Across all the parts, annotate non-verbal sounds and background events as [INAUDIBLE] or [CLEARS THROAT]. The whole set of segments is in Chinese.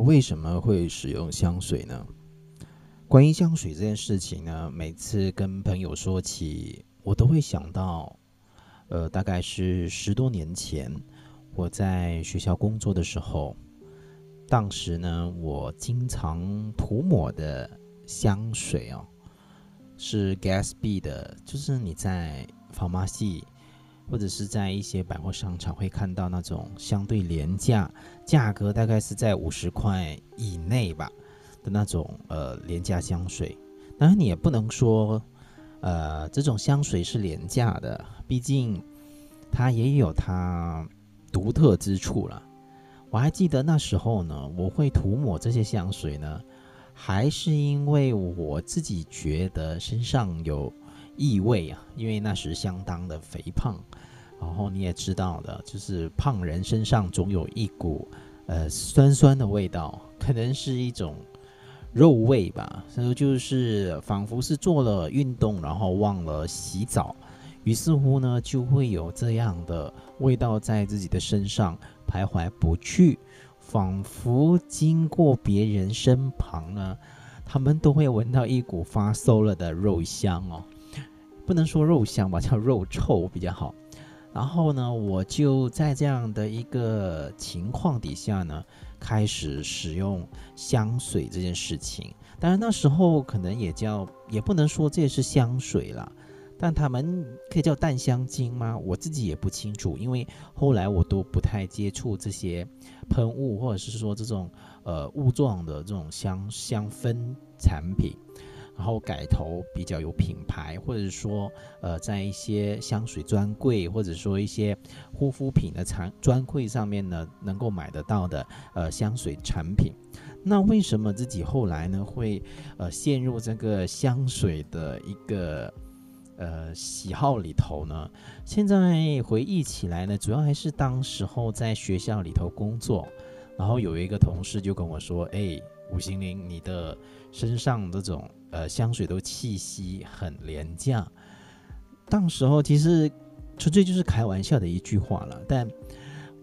为什么会使用香水呢？关于香水这件事情呢，每次跟朋友说起，我都会想到，呃，大概是十多年前我在学校工作的时候，当时呢，我经常涂抹的香水哦，是 Gatsby 的，就是你在仿马系。或者是在一些百货商场会看到那种相对廉价，价格大概是在五十块以内吧的那种呃廉价香水。当然你也不能说，呃这种香水是廉价的，毕竟它也有它独特之处了。我还记得那时候呢，我会涂抹这些香水呢，还是因为我自己觉得身上有。异味啊，因为那时相当的肥胖，然后你也知道的，就是胖人身上总有一股呃酸酸的味道，可能是一种肉味吧。所以就是仿佛是做了运动，然后忘了洗澡，于是乎呢，就会有这样的味道在自己的身上徘徊不去，仿佛经过别人身旁呢，他们都会闻到一股发馊了的肉香哦。不能说肉香吧，叫肉臭比较好。然后呢，我就在这样的一个情况底下呢，开始使用香水这件事情。当然那时候可能也叫，也不能说这是香水了，但他们可以叫淡香精吗？我自己也不清楚，因为后来我都不太接触这些喷雾，或者是说这种呃雾状的这种香香氛产品。然后改头比较有品牌，或者说，呃，在一些香水专柜，或者说一些护肤品的产专柜上面呢，能够买得到的，呃，香水产品。那为什么自己后来呢会，呃，陷入这个香水的一个，呃，喜好里头呢？现在回忆起来呢，主要还是当时候在学校里头工作，然后有一个同事就跟我说：“哎，五行灵，你的身上这种。”呃，香水都气息很廉价，当时候其实纯粹就是开玩笑的一句话了，但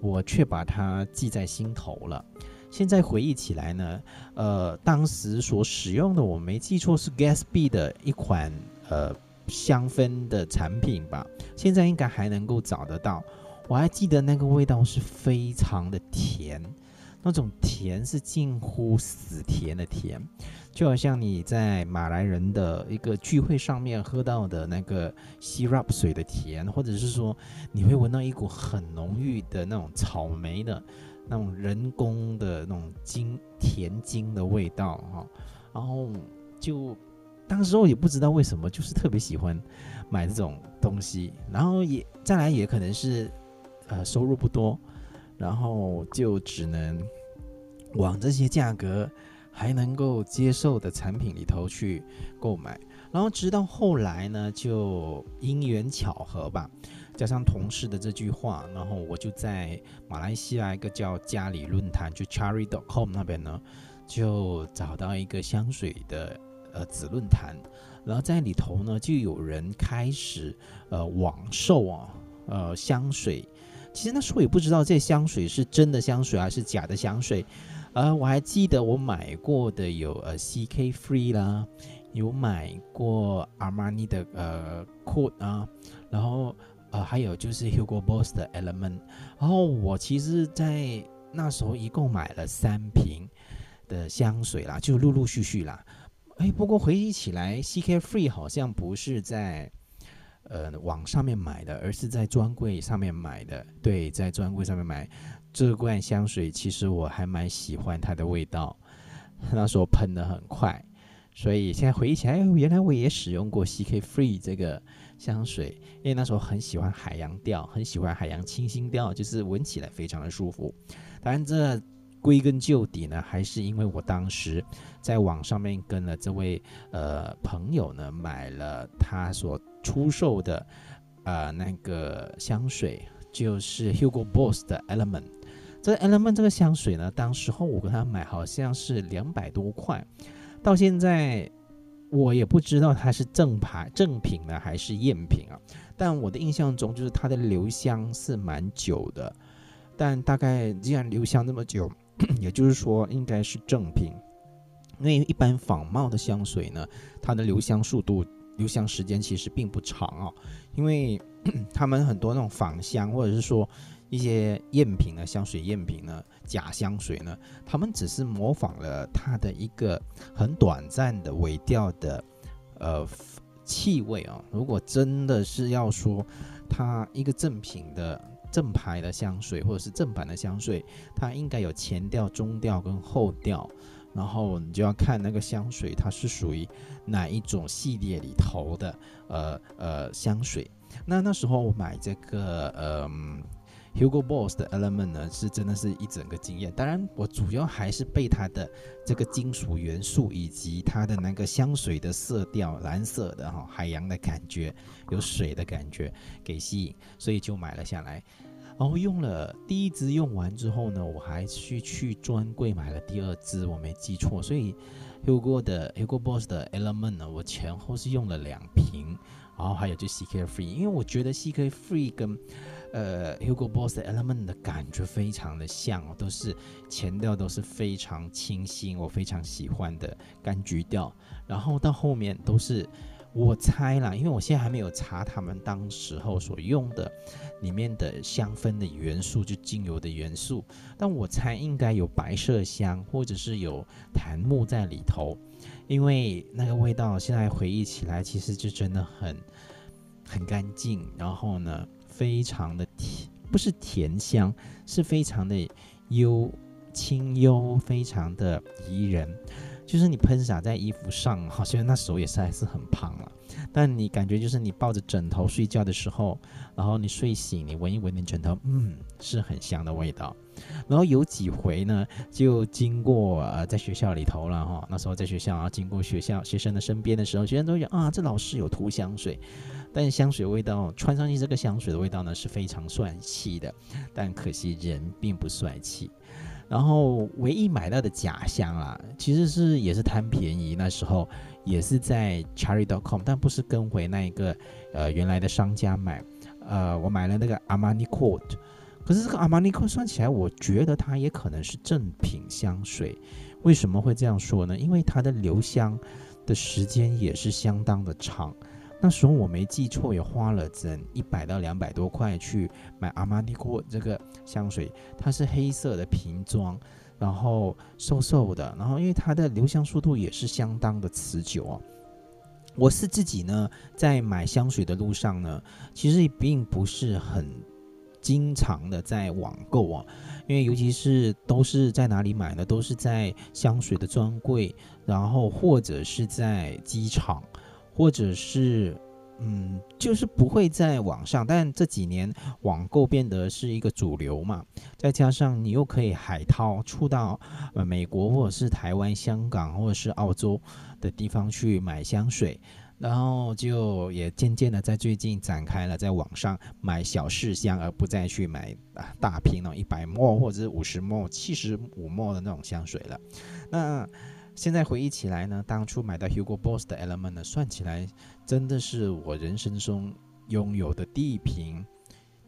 我却把它记在心头了。现在回忆起来呢，呃，当时所使用的，我没记错是 Gatsby 的一款呃香氛的产品吧，现在应该还能够找得到。我还记得那个味道是非常的甜，那种甜是近乎死甜的甜。就好像你在马来人的一个聚会上面喝到的那个 syrup 水的甜，或者是说你会闻到一股很浓郁的那种草莓的那种人工的那种精甜精的味道哈，然后就当时候也不知道为什么，就是特别喜欢买这种东西，然后也再来也可能是呃收入不多，然后就只能往这些价格。还能够接受的产品里头去购买，然后直到后来呢，就因缘巧合吧，加上同事的这句话，然后我就在马来西亚一个叫家里论坛，就 charry.com 那边呢，就找到一个香水的呃子论坛，然后在里头呢，就有人开始呃网售啊，呃香水，其实那时候也不知道这香水是真的香水还是假的香水。呃，我还记得我买过的有呃 CK Free 啦，有买过 Armani 的呃 Code 啊，然后呃还有就是 Hugo Boss 的 Element，然后我其实，在那时候一共买了三瓶的香水啦，就陆陆续续啦。哎，不过回忆起来，CK Free 好像不是在呃网上面买的，而是在专柜上面买的。对，在专柜上面买。这罐香水其实我还蛮喜欢它的味道，那时候喷的很快，所以现在回忆起来，原来我也使用过 CK Free 这个香水，因为那时候很喜欢海洋调，很喜欢海洋清新调，就是闻起来非常的舒服。当然，这归根究底呢，还是因为我当时在网上面跟了这位呃朋友呢买了他所出售的呃那个香水，就是 Hugo Boss 的 Element。这 Element 这个香水呢，当时候我跟他买好像是两百多块，到现在我也不知道它是正牌正品呢还是赝品啊。但我的印象中就是它的留香是蛮久的，但大概既然留香那么久，[CLEARS THROAT] 也就是说应该是正品。因为一般仿冒的香水呢，它的留香速度、留香时间其实并不长哦，因为 [CLEARS THROAT] 他们很多那种仿香或者是说一些赝品的香水赝品呢，假香水呢，他们只是模仿了它的一个很短暂的尾调的呃气味啊。如果真的是要说它一个正品的正牌的香水或者是正版的香水，它应该有前调、中调跟后调。然后你就要看那个香水，它是属于哪一种系列里头的，呃呃香水。那那时候我买这个呃 Hugo Boss 的 Element 呢，是真的是一整个经验。当然，我主要还是被它的这个金属元素以及它的那个香水的色调，蓝色的哈，海洋的感觉，有水的感觉给吸引，所以就买了下来。然后用了第一支用完之后呢，我还去去专柜买了第二支，我没记错，所以 Hugo 的 Hugo Boss 的 Element 呢，我前后是用了两瓶，然后还有就 CK Free，因为我觉得 CK Free 跟呃 Hugo Boss 的 Element 的感觉非常的像，都是前调都是非常清新，我非常喜欢的柑橘调，然后到后面都是。我猜啦，因为我现在还没有查他们当时候所用的里面的香氛的元素，就精油的元素。但我猜应该有白麝香，或者是有檀木在里头，因为那个味道现在回忆起来，其实就真的很很干净。然后呢，非常的甜，不是甜香，是非常的幽清幽，非常的宜人。就是你喷洒在衣服上，好像那手也是还是很胖了，但你感觉就是你抱着枕头睡觉的时候，然后你睡醒，你闻一闻你枕头，嗯，是很香的味道。然后有几回呢，就经过呃在学校里头了哈，那时候在学校啊，经过学校学生的身边的时候，学生都讲啊，这老师有涂香水，但香水味道穿上去这个香水的味道呢是非常帅气的，但可惜人并不帅气。然后唯一买到的假香啊，其实是也是贪便宜，那时候也是在 Cherry.com，但不是跟回那一个呃原来的商家买，呃，我买了那个 Armani Coat，可是这个 Armani Coat 算起来，我觉得它也可能是正品香水。为什么会这样说呢？因为它的留香的时间也是相当的长。那时候我没记错，也花了整一百到两百多块去买阿玛尼过这个香水，它是黑色的瓶装，然后瘦瘦的，然后因为它的留香速度也是相当的持久哦。我是自己呢，在买香水的路上呢，其实并不是很经常的在网购啊，因为尤其是都是在哪里买呢？都是在香水的专柜，然后或者是在机场。或者是，嗯，就是不会在网上，但这几年网购变得是一个主流嘛，再加上你又可以海淘出到呃美国或者是台湾、香港或者是澳洲的地方去买香水，然后就也渐渐的在最近展开了在网上买小试香，而不再去买大瓶那种一百沫或者是五十沫、七十五沫的那种香水了，那。现在回忆起来呢，当初买到 Hugo Boss 的 Element 呢，算起来真的是我人生中拥有的第一瓶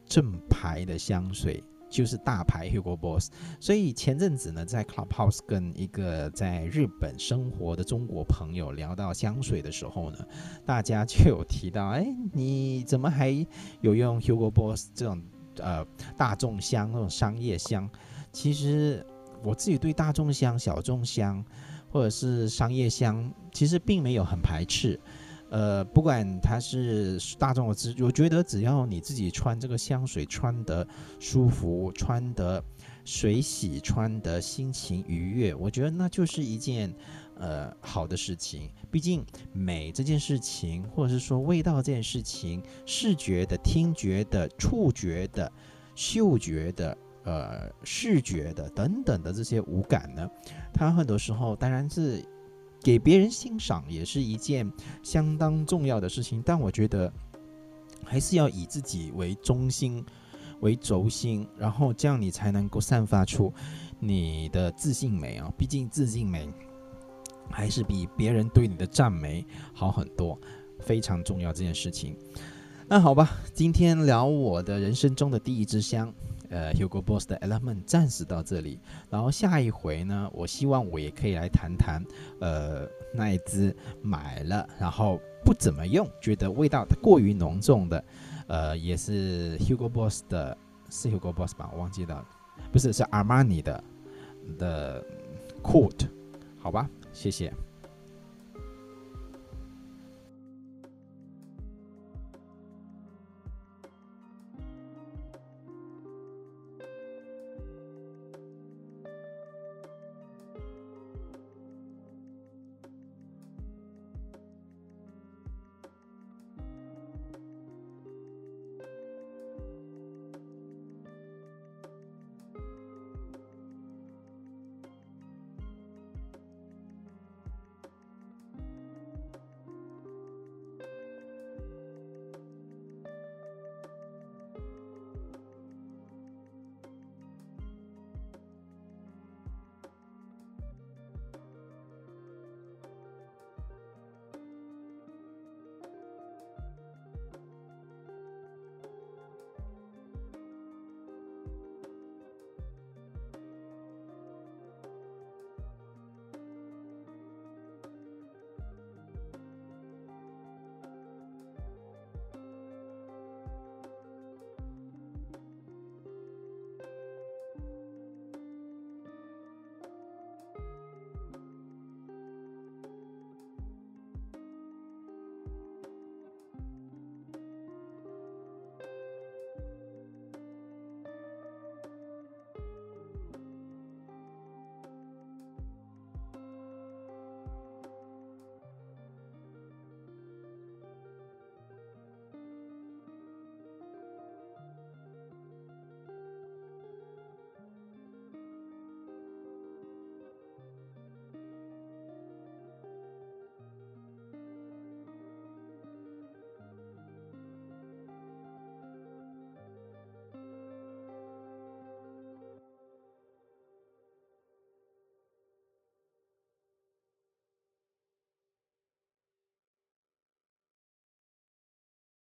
正牌的香水，就是大牌 Hugo Boss。所以前阵子呢，在 Clubhouse 跟一个在日本生活的中国朋友聊到香水的时候呢，大家就有提到，哎，你怎么还有用 Hugo Boss 这种呃大众香那种商业香？其实我自己对大众香、小众香。或者是商业香，其实并没有很排斥，呃，不管它是大众的资，我觉得只要你自己穿这个香水穿得舒服，穿得水洗，穿得心情愉悦，我觉得那就是一件呃好的事情。毕竟美这件事情，或者是说味道这件事情，视觉的、听觉的、触觉的、嗅觉的。呃，视觉的等等的这些五感呢，它很多时候当然是给别人欣赏，也是一件相当重要的事情。但我觉得还是要以自己为中心、为轴心，然后这样你才能够散发出你的自信美啊！毕竟自信美还是比别人对你的赞美好很多，非常重要这件事情。那好吧，今天聊我的人生中的第一支香。呃，Hugo Boss 的 Element 暂时到这里，然后下一回呢，我希望我也可以来谈谈，呃，那一支买了然后不怎么用，觉得味道过于浓重的，呃，也是 Hugo Boss 的，是 Hugo Boss 吧？我忘记了，不是，是 Armani 的的 Court，好吧，谢谢。